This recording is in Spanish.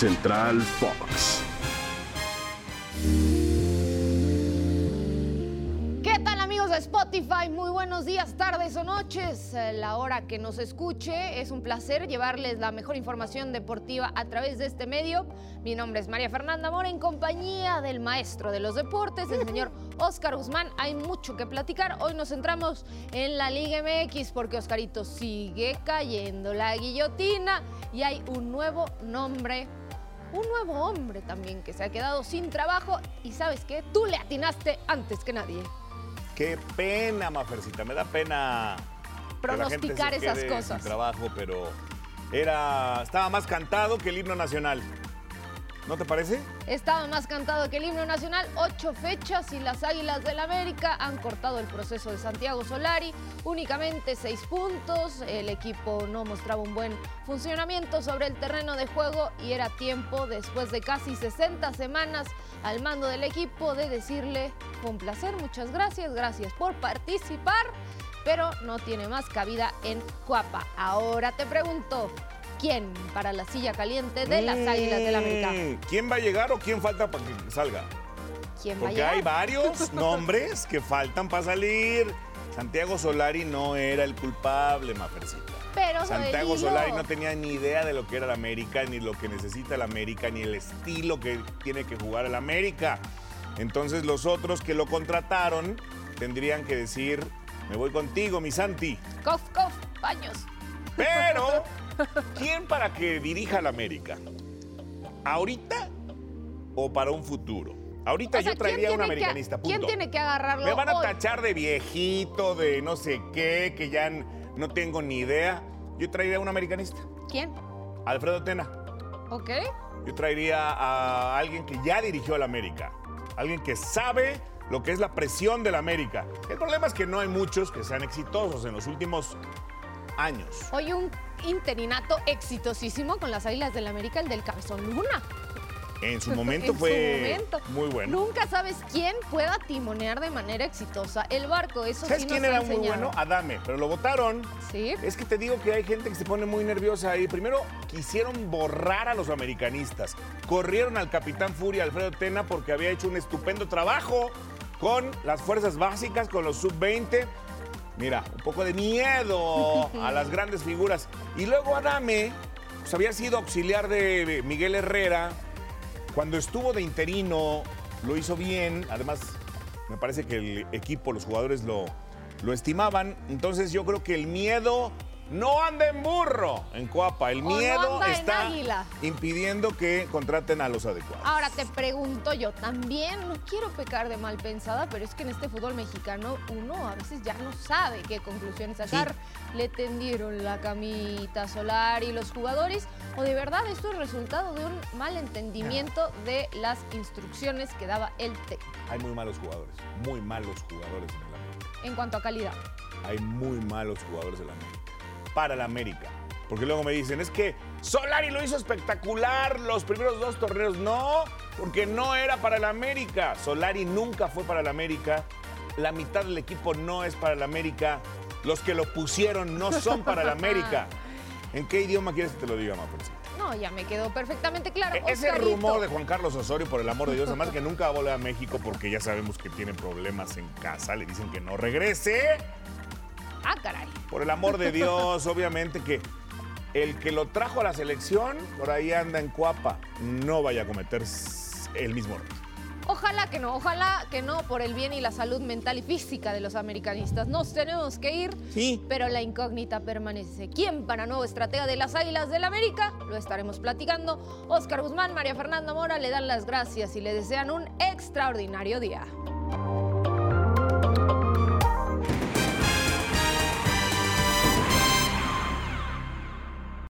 Central Fox. ¿Qué tal amigos de Spotify? Muy buenos días, tardes o noches. Eh, La hora que nos escuche, es un placer llevarles la mejor información deportiva a través de este medio. Mi nombre es María Fernanda Mora en compañía del maestro de los deportes, el señor Oscar Guzmán. Hay mucho que platicar. Hoy nos centramos en la Liga MX porque Oscarito sigue cayendo la guillotina y hay un nuevo nombre un nuevo hombre también que se ha quedado sin trabajo y sabes qué, tú le atinaste antes que nadie. Qué pena, Mafercita, me da pena Pronosticar esas cosas. Sin trabajo, pero era estaba más cantado que el himno nacional. ¿No te parece? Estaba más cantado que el himno nacional, ocho fechas y las Águilas del América han cortado el proceso de Santiago Solari, únicamente seis puntos, el equipo no mostraba un buen funcionamiento sobre el terreno de juego y era tiempo, después de casi 60 semanas al mando del equipo, de decirle con placer, muchas gracias, gracias por participar, pero no tiene más cabida en Cuapa. Ahora te pregunto, ¿quién para la silla caliente de las Águilas del América? Mm, ¿Quién va a llegar o quién falta para que salga? ¿Quién va a Porque llegar? hay varios nombres que faltan para salir. Santiago Solari no era el culpable, Mafercita. Pero Santiago Joelillo, Solari no tenía ni idea de lo que era el América, ni lo que necesita el América, ni el estilo que tiene que jugar el América. Entonces los otros que lo contrataron tendrían que decir, me voy contigo, mi Santi. Cof, cof, baños. Pero, ¿quién para que dirija al América? ¿Ahorita o para un futuro? Ahorita O sea, yo traería a ¿quién un que- americanista, punto. ¿Quién tiene que agarrarlo Me van a hoy? tachar de viejito, de no sé qué, que ya no tengo ni idea. Yo traería a un americanista, ¿Quién? Alfredo Tena. ¿Ok? Yo traería a alguien que ya dirigió al América. Alguien que sabe lo que es la presión del América. El problema es que no hay muchos que sean exitosos en los últimos años. Hoy un interinato exitosísimo con las Águilas del América, el del Cabezón Luna. En su momento En su fue momento. muy bueno. Nunca sabes quién pueda timonear de manera exitosa el barco. Eso ¿Sabes sí quién nos era muy bueno? Adame, pero lo votaron. Sí. Es que te digo que hay gente que se pone muy nerviosa ahí. Primero quisieron borrar a los americanistas. Corrieron al capitán Furia, Alfredo Tena, porque había hecho un estupendo trabajo con las fuerzas básicas, con los sub-20. Mira, un poco de miedo a las grandes figuras. Y luego Adame, pues había sido auxiliar de Miguel Herrera. Cuando estuvo de interino, lo hizo bien. Además, me parece que el equipo, los jugadores lo, lo estimaban. Entonces yo creo que el miedo no anda en burro en Coapa. El no miedo está impidiendo que contraten a los adecuados. Ahora te pregunto yo también, no quiero pecar de mal pensada, pero es que en este fútbol mexicano uno a veces ya no sabe qué conclusiones sacar. Le tendieron la camita solar y los jugadores, o de verdad esto es resultado de un mal entendimiento de las instrucciones que daba el técnico Hay muy malos jugadores, muy malos jugadores en el América. en cuanto a calidad. Hay muy malos jugadores en la América. Para la América. Porque luego me dicen, es que Solari lo hizo espectacular los primeros dos torneos. No, porque no era para la América. Solari nunca fue para la América. La mitad del equipo no es para la América. Los que lo pusieron no son para la América. ¿En qué idioma quieres que te lo diga, Mapercita? No, ya me quedó perfectamente claro. E- Ese Oscarito. rumor de Juan Carlos Osorio, por el amor de Dios, además que nunca va a volver a México porque ya sabemos que tiene problemas en casa, le dicen que no regrese. Ah, caray. Por el amor de Dios, obviamente que el que lo trajo a la selección, por ahí anda en Cuapa, no vaya a cometer el mismo error. Ojalá que no, ojalá que no, por el bien y la salud mental y física de los americanistas. Nos tenemos que ir, Sí. pero la incógnita permanece. ¿Quién para nuevo estratega de las Águilas del América? Lo estaremos platicando. Oscar Guzmán, María Fernanda Mora le dan las gracias y le desean un extraordinario día.